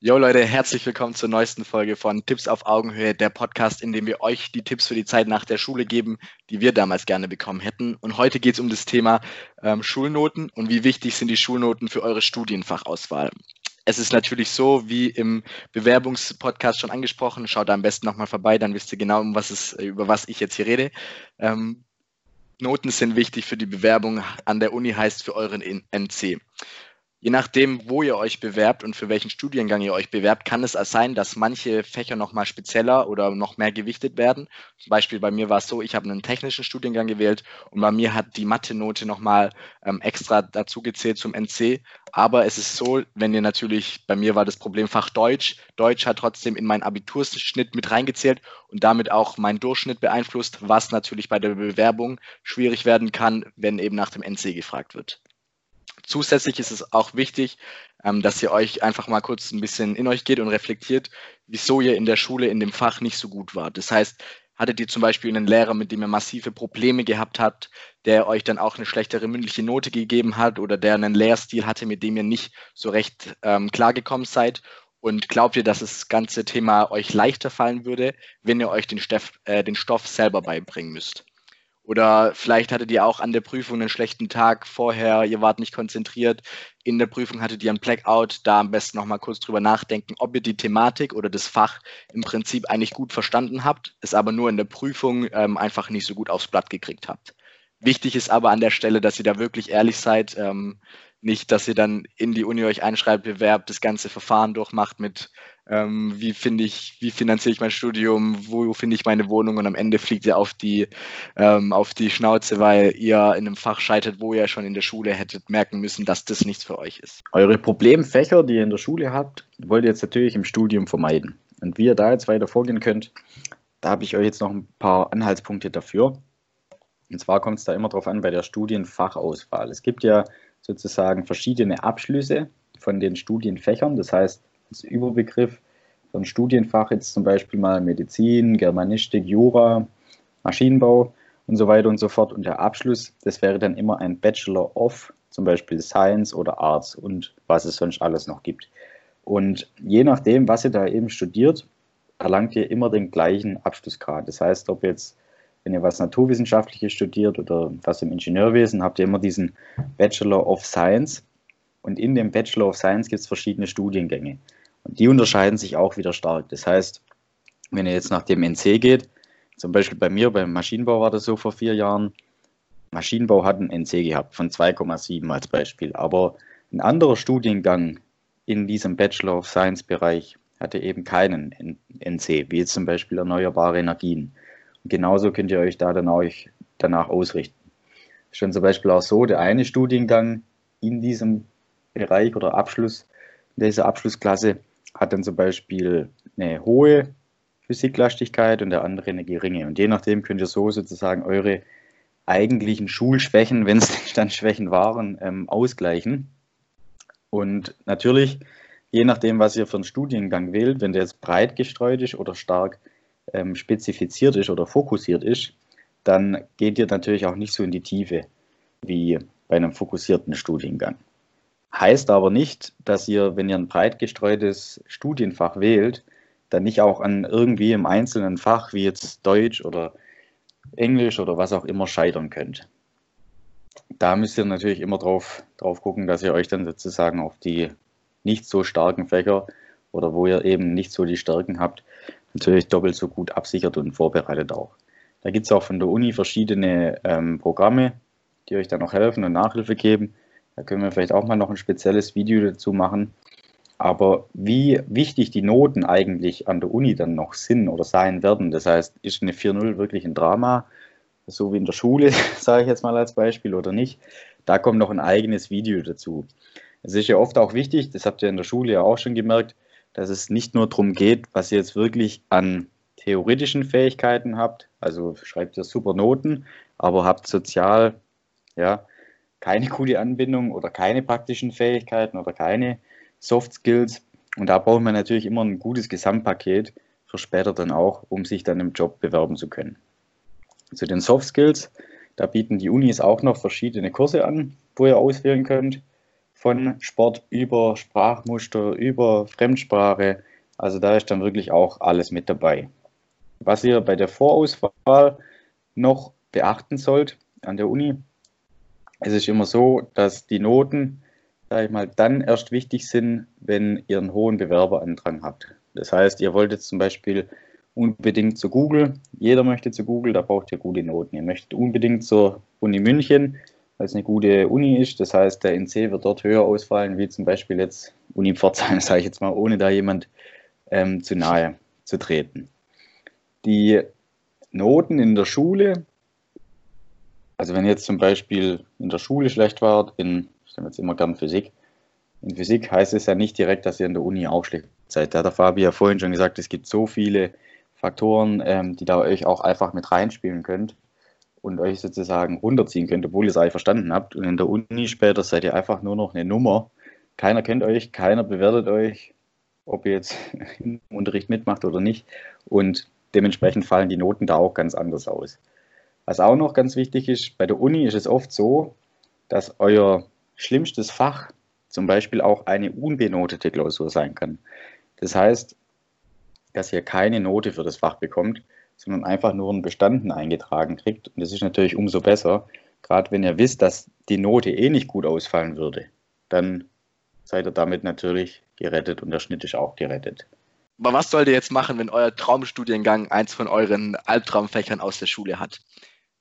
Jo Leute, herzlich willkommen zur neuesten Folge von Tipps auf Augenhöhe, der Podcast, in dem wir euch die Tipps für die Zeit nach der Schule geben, die wir damals gerne bekommen hätten. Und heute geht es um das Thema ähm, Schulnoten und wie wichtig sind die Schulnoten für eure Studienfachauswahl. Es ist natürlich so, wie im Bewerbungspodcast schon angesprochen, schaut da am besten nochmal vorbei, dann wisst ihr genau, um was es, über was ich jetzt hier rede. Ähm, Noten sind wichtig für die Bewerbung an der Uni, heißt für euren NC. Je nachdem, wo ihr euch bewerbt und für welchen Studiengang ihr euch bewerbt, kann es sein, dass manche Fächer nochmal spezieller oder noch mehr gewichtet werden. Zum Beispiel bei mir war es so, ich habe einen technischen Studiengang gewählt und bei mir hat die Mathe-Note nochmal ähm, extra dazu gezählt zum NC. Aber es ist so, wenn ihr natürlich, bei mir war das Problemfach Deutsch, Deutsch hat trotzdem in meinen Abiturschnitt mit reingezählt und damit auch meinen Durchschnitt beeinflusst, was natürlich bei der Bewerbung schwierig werden kann, wenn eben nach dem NC gefragt wird. Zusätzlich ist es auch wichtig, ähm, dass ihr euch einfach mal kurz ein bisschen in euch geht und reflektiert, wieso ihr in der Schule in dem Fach nicht so gut wart. Das heißt, hattet ihr zum Beispiel einen Lehrer, mit dem ihr massive Probleme gehabt habt, der euch dann auch eine schlechtere mündliche Note gegeben hat oder der einen Lehrstil hatte, mit dem ihr nicht so recht ähm, klargekommen seid? Und glaubt ihr, dass das ganze Thema euch leichter fallen würde, wenn ihr euch den, Stoff, äh, den Stoff selber beibringen müsst? Oder vielleicht hattet ihr auch an der Prüfung einen schlechten Tag vorher, ihr wart nicht konzentriert. In der Prüfung hattet ihr einen Blackout. Da am besten nochmal kurz drüber nachdenken, ob ihr die Thematik oder das Fach im Prinzip eigentlich gut verstanden habt, es aber nur in der Prüfung ähm, einfach nicht so gut aufs Blatt gekriegt habt. Wichtig ist aber an der Stelle, dass ihr da wirklich ehrlich seid. Ähm, nicht, dass ihr dann in die Uni euch einschreibt, bewerbt, das ganze Verfahren durchmacht mit ähm, wie finde ich, wie finanziere ich mein Studium, wo finde ich meine Wohnung und am Ende fliegt ihr auf die, ähm, auf die Schnauze, weil ihr in einem Fach scheitert, wo ihr schon in der Schule hättet merken müssen, dass das nichts für euch ist. Eure Problemfächer, die ihr in der Schule habt, wollt ihr jetzt natürlich im Studium vermeiden. Und wie ihr da jetzt weiter vorgehen könnt, da habe ich euch jetzt noch ein paar Anhaltspunkte dafür. Und zwar kommt es da immer darauf an bei der Studienfachauswahl. Es gibt ja sozusagen verschiedene Abschlüsse von den Studienfächern. Das heißt, als Überbegriff von Studienfach jetzt zum Beispiel mal Medizin, Germanistik, Jura, Maschinenbau und so weiter und so fort. Und der Abschluss, das wäre dann immer ein Bachelor of zum Beispiel Science oder Arts und was es sonst alles noch gibt. Und je nachdem, was ihr da eben studiert, erlangt ihr immer den gleichen Abschlussgrad. Das heißt, ob jetzt, wenn ihr was Naturwissenschaftliches studiert oder was im Ingenieurwesen, habt ihr immer diesen Bachelor of Science. Und in dem Bachelor of Science gibt es verschiedene Studiengänge. Und die unterscheiden sich auch wieder stark. Das heißt, wenn ihr jetzt nach dem NC geht, zum Beispiel bei mir beim Maschinenbau war das so vor vier Jahren, Maschinenbau hat einen NC gehabt von 2,7 als Beispiel. Aber ein anderer Studiengang in diesem Bachelor of Science Bereich hatte eben keinen NC, wie jetzt zum Beispiel erneuerbare Energien. Genauso könnt ihr euch da dann auch danach ausrichten. Schon zum Beispiel auch so, der eine Studiengang in diesem Bereich oder Abschluss dieser Abschlussklasse hat dann zum Beispiel eine hohe Physiklastigkeit und der andere eine geringe. Und je nachdem könnt ihr so sozusagen eure eigentlichen Schulschwächen, wenn es dann Schwächen waren, ähm, ausgleichen. Und natürlich, je nachdem, was ihr für einen Studiengang wählt, wenn der jetzt breit gestreut ist oder stark ähm, spezifiziert ist oder fokussiert ist, dann geht ihr natürlich auch nicht so in die Tiefe wie bei einem fokussierten Studiengang. Heißt aber nicht, dass ihr, wenn ihr ein breit gestreutes Studienfach wählt, dann nicht auch an irgendwie im einzelnen Fach, wie jetzt Deutsch oder Englisch oder was auch immer, scheitern könnt. Da müsst ihr natürlich immer drauf, drauf gucken, dass ihr euch dann sozusagen auf die nicht so starken Fächer oder wo ihr eben nicht so die Stärken habt, natürlich doppelt so gut absichert und vorbereitet auch. Da gibt es auch von der Uni verschiedene ähm, Programme, die euch dann noch helfen und Nachhilfe geben. Da können wir vielleicht auch mal noch ein spezielles Video dazu machen. Aber wie wichtig die Noten eigentlich an der Uni dann noch sind oder sein werden, das heißt, ist eine 4.0 wirklich ein Drama, so wie in der Schule, sage ich jetzt mal als Beispiel, oder nicht, da kommt noch ein eigenes Video dazu. Es ist ja oft auch wichtig, das habt ihr in der Schule ja auch schon gemerkt, dass es nicht nur darum geht, was ihr jetzt wirklich an theoretischen Fähigkeiten habt, also schreibt ihr super Noten, aber habt sozial, ja, keine gute Anbindung oder keine praktischen Fähigkeiten oder keine Soft Skills. Und da braucht man natürlich immer ein gutes Gesamtpaket für später dann auch, um sich dann im Job bewerben zu können. Zu den Soft Skills, da bieten die Unis auch noch verschiedene Kurse an, wo ihr auswählen könnt. Von Sport über Sprachmuster, über Fremdsprache. Also da ist dann wirklich auch alles mit dabei. Was ihr bei der Vorauswahl noch beachten sollt an der Uni, es ist immer so, dass die Noten, sag ich mal, dann erst wichtig sind, wenn ihr einen hohen Bewerberandrang habt. Das heißt, ihr wollt jetzt zum Beispiel unbedingt zu Google. Jeder möchte zu Google, da braucht ihr gute Noten. Ihr möchtet unbedingt zur Uni München, weil es eine gute Uni ist. Das heißt, der NC wird dort höher ausfallen, wie zum Beispiel jetzt Uni Pforzheim, sage ich jetzt mal, ohne da jemand ähm, zu nahe zu treten. Die Noten in der Schule, also wenn jetzt zum Beispiel in der Schule schlecht wart, in, ich nehme jetzt immer gern Physik, in Physik heißt es ja nicht direkt, dass ihr in der Uni auch schlecht seid. Da hat der Fabi ja vorhin schon gesagt, es gibt so viele Faktoren, ähm, die da euch auch einfach mit reinspielen könnt und euch sozusagen runterziehen könnt, obwohl ihr es eigentlich verstanden habt. Und in der Uni später seid ihr einfach nur noch eine Nummer. Keiner kennt euch, keiner bewertet euch, ob ihr jetzt im Unterricht mitmacht oder nicht. Und dementsprechend fallen die Noten da auch ganz anders aus. Was auch noch ganz wichtig ist, bei der Uni ist es oft so, dass euer schlimmstes Fach zum Beispiel auch eine unbenotete Klausur sein kann. Das heißt, dass ihr keine Note für das Fach bekommt, sondern einfach nur einen Bestanden eingetragen kriegt. Und das ist natürlich umso besser, gerade wenn ihr wisst, dass die Note eh nicht gut ausfallen würde. Dann seid ihr damit natürlich gerettet und der Schnitt ist auch gerettet. Aber was sollt ihr jetzt machen, wenn euer Traumstudiengang eins von euren Albtraumfächern aus der Schule hat?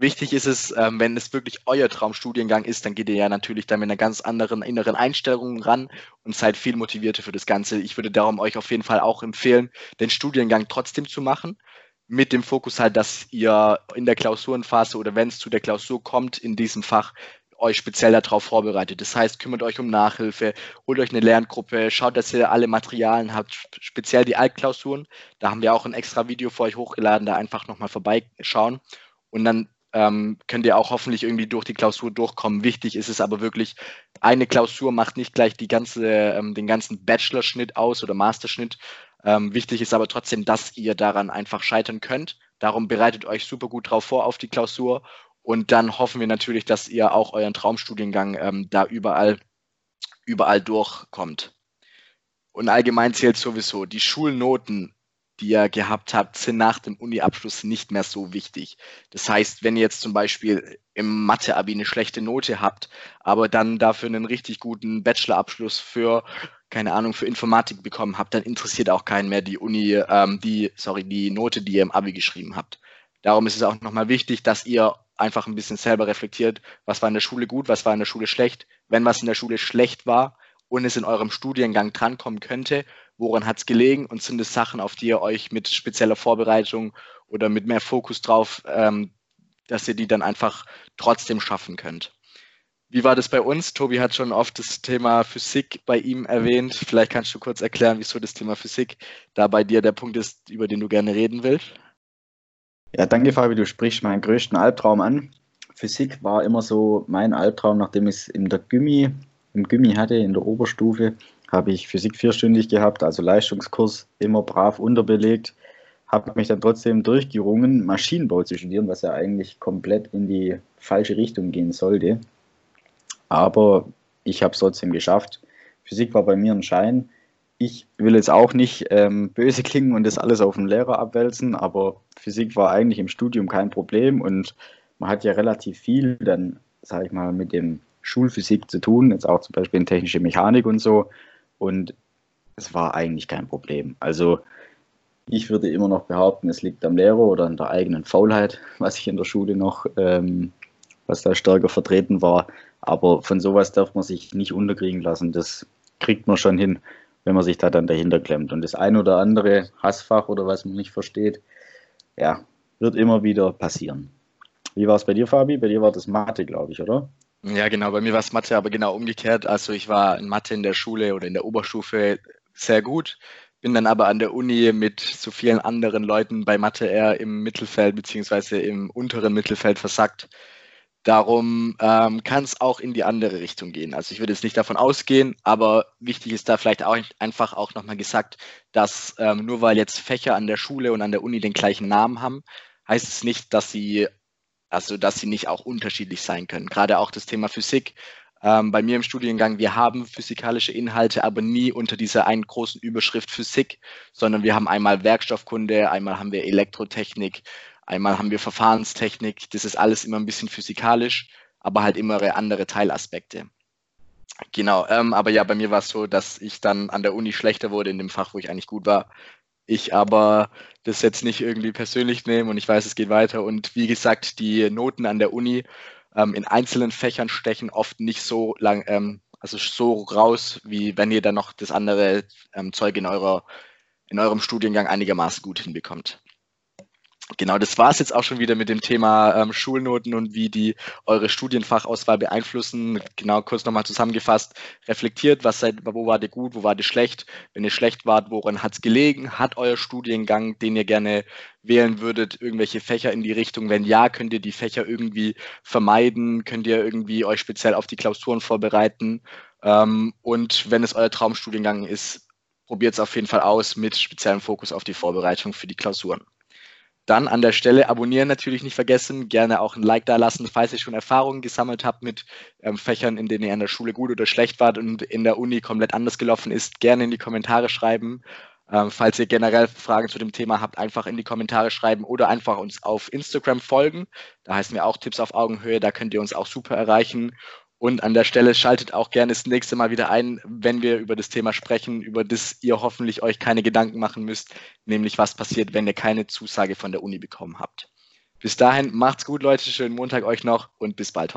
Wichtig ist es, ähm, wenn es wirklich euer Traumstudiengang ist, dann geht ihr ja natürlich da mit einer ganz anderen inneren Einstellung ran und seid viel motivierter für das Ganze. Ich würde darum euch auf jeden Fall auch empfehlen, den Studiengang trotzdem zu machen. Mit dem Fokus halt, dass ihr in der Klausurenphase oder wenn es zu der Klausur kommt in diesem Fach, euch speziell darauf vorbereitet. Das heißt, kümmert euch um Nachhilfe, holt euch eine Lerngruppe, schaut, dass ihr alle Materialien habt, speziell die Altklausuren. Da haben wir auch ein extra Video für euch hochgeladen, da einfach nochmal vorbeischauen. Und dann ähm, könnt ihr auch hoffentlich irgendwie durch die Klausur durchkommen. Wichtig ist es aber wirklich, eine Klausur macht nicht gleich die ganze, ähm, den ganzen Bachelorschnitt aus oder Masterschnitt. Ähm, wichtig ist aber trotzdem, dass ihr daran einfach scheitern könnt. Darum bereitet euch super gut drauf vor auf die Klausur und dann hoffen wir natürlich, dass ihr auch euren Traumstudiengang ähm, da überall, überall durchkommt. Und allgemein zählt sowieso, die Schulnoten die ihr gehabt habt, sind nach dem Uni-Abschluss nicht mehr so wichtig. Das heißt, wenn ihr jetzt zum Beispiel im Mathe-Abi eine schlechte Note habt, aber dann dafür einen richtig guten Bachelor-Abschluss für, keine Ahnung, für Informatik bekommen habt, dann interessiert auch keinen mehr die Uni, ähm, die, sorry, die Note, die ihr im Abi geschrieben habt. Darum ist es auch nochmal wichtig, dass ihr einfach ein bisschen selber reflektiert, was war in der Schule gut, was war in der Schule schlecht. Wenn was in der Schule schlecht war und es in eurem Studiengang drankommen könnte, woran hat es gelegen und sind es Sachen, auf die ihr euch mit spezieller Vorbereitung oder mit mehr Fokus drauf, ähm, dass ihr die dann einfach trotzdem schaffen könnt. Wie war das bei uns? Tobi hat schon oft das Thema Physik bei ihm erwähnt. Vielleicht kannst du kurz erklären, wieso das Thema Physik da bei dir der Punkt ist, über den du gerne reden willst. Ja, danke Fabi, du sprichst meinen größten Albtraum an. Physik war immer so mein Albtraum, nachdem ich es in der Gymmi, im Gymmi hatte, in der Oberstufe habe ich Physik vierstündig gehabt, also Leistungskurs, immer brav unterbelegt. Habe mich dann trotzdem durchgerungen, Maschinenbau zu studieren, was ja eigentlich komplett in die falsche Richtung gehen sollte. Aber ich habe es trotzdem geschafft. Physik war bei mir ein Schein. Ich will jetzt auch nicht ähm, böse klingen und das alles auf den Lehrer abwälzen, aber Physik war eigentlich im Studium kein Problem und man hat ja relativ viel dann, sage ich mal, mit dem Schulphysik zu tun, jetzt auch zum Beispiel in technische Mechanik und so. Und es war eigentlich kein Problem. Also ich würde immer noch behaupten, es liegt am Lehrer oder an der eigenen Faulheit, was ich in der Schule noch, ähm, was da stärker vertreten war. Aber von sowas darf man sich nicht unterkriegen lassen. Das kriegt man schon hin, wenn man sich da dann dahinter klemmt. Und das ein oder andere Hassfach oder was man nicht versteht, ja, wird immer wieder passieren. Wie war es bei dir, Fabi? Bei dir war das Mathe, glaube ich, oder? Ja, genau. Bei mir war es Mathe, aber genau umgekehrt. Also ich war in Mathe in der Schule oder in der Oberstufe sehr gut, bin dann aber an der Uni mit so vielen anderen Leuten bei Mathe eher im Mittelfeld beziehungsweise im unteren Mittelfeld versackt. Darum ähm, kann es auch in die andere Richtung gehen. Also ich würde jetzt nicht davon ausgehen, aber wichtig ist da vielleicht auch einfach auch nochmal gesagt, dass ähm, nur weil jetzt Fächer an der Schule und an der Uni den gleichen Namen haben, heißt es nicht, dass sie also dass sie nicht auch unterschiedlich sein können. Gerade auch das Thema Physik. Ähm, bei mir im Studiengang, wir haben physikalische Inhalte, aber nie unter dieser einen großen Überschrift Physik, sondern wir haben einmal Werkstoffkunde, einmal haben wir Elektrotechnik, einmal haben wir Verfahrenstechnik. Das ist alles immer ein bisschen physikalisch, aber halt immer andere Teilaspekte. Genau, ähm, aber ja, bei mir war es so, dass ich dann an der Uni schlechter wurde in dem Fach, wo ich eigentlich gut war. Ich aber das jetzt nicht irgendwie persönlich nehme und ich weiß, es geht weiter. Und wie gesagt, die Noten an der Uni ähm, in einzelnen Fächern stechen oft nicht so lang, ähm, also so raus, wie wenn ihr dann noch das andere ähm, Zeug in, eurer, in eurem Studiengang einigermaßen gut hinbekommt. Genau, das war es jetzt auch schon wieder mit dem Thema ähm, Schulnoten und wie die eure Studienfachauswahl beeinflussen. Genau, kurz nochmal zusammengefasst. Reflektiert, was seid, wo war ihr gut, wo war ihr schlecht? Wenn ihr schlecht wart, woran hat es gelegen? Hat euer Studiengang, den ihr gerne wählen würdet, irgendwelche Fächer in die Richtung? Wenn ja, könnt ihr die Fächer irgendwie vermeiden? Könnt ihr irgendwie euch speziell auf die Klausuren vorbereiten? Ähm, und wenn es euer Traumstudiengang ist, probiert es auf jeden Fall aus mit speziellem Fokus auf die Vorbereitung für die Klausuren. Dann an der Stelle abonnieren natürlich nicht vergessen, gerne auch ein Like da lassen, falls ihr schon Erfahrungen gesammelt habt mit ähm, Fächern, in denen ihr an der Schule gut oder schlecht wart und in der Uni komplett anders gelaufen ist, gerne in die Kommentare schreiben. Ähm, falls ihr generell Fragen zu dem Thema habt, einfach in die Kommentare schreiben oder einfach uns auf Instagram folgen. Da heißen wir auch Tipps auf Augenhöhe, da könnt ihr uns auch super erreichen. Und an der Stelle schaltet auch gerne das nächste Mal wieder ein, wenn wir über das Thema sprechen, über das ihr hoffentlich euch keine Gedanken machen müsst, nämlich was passiert, wenn ihr keine Zusage von der Uni bekommen habt. Bis dahin, macht's gut, Leute, schönen Montag euch noch und bis bald hoffentlich.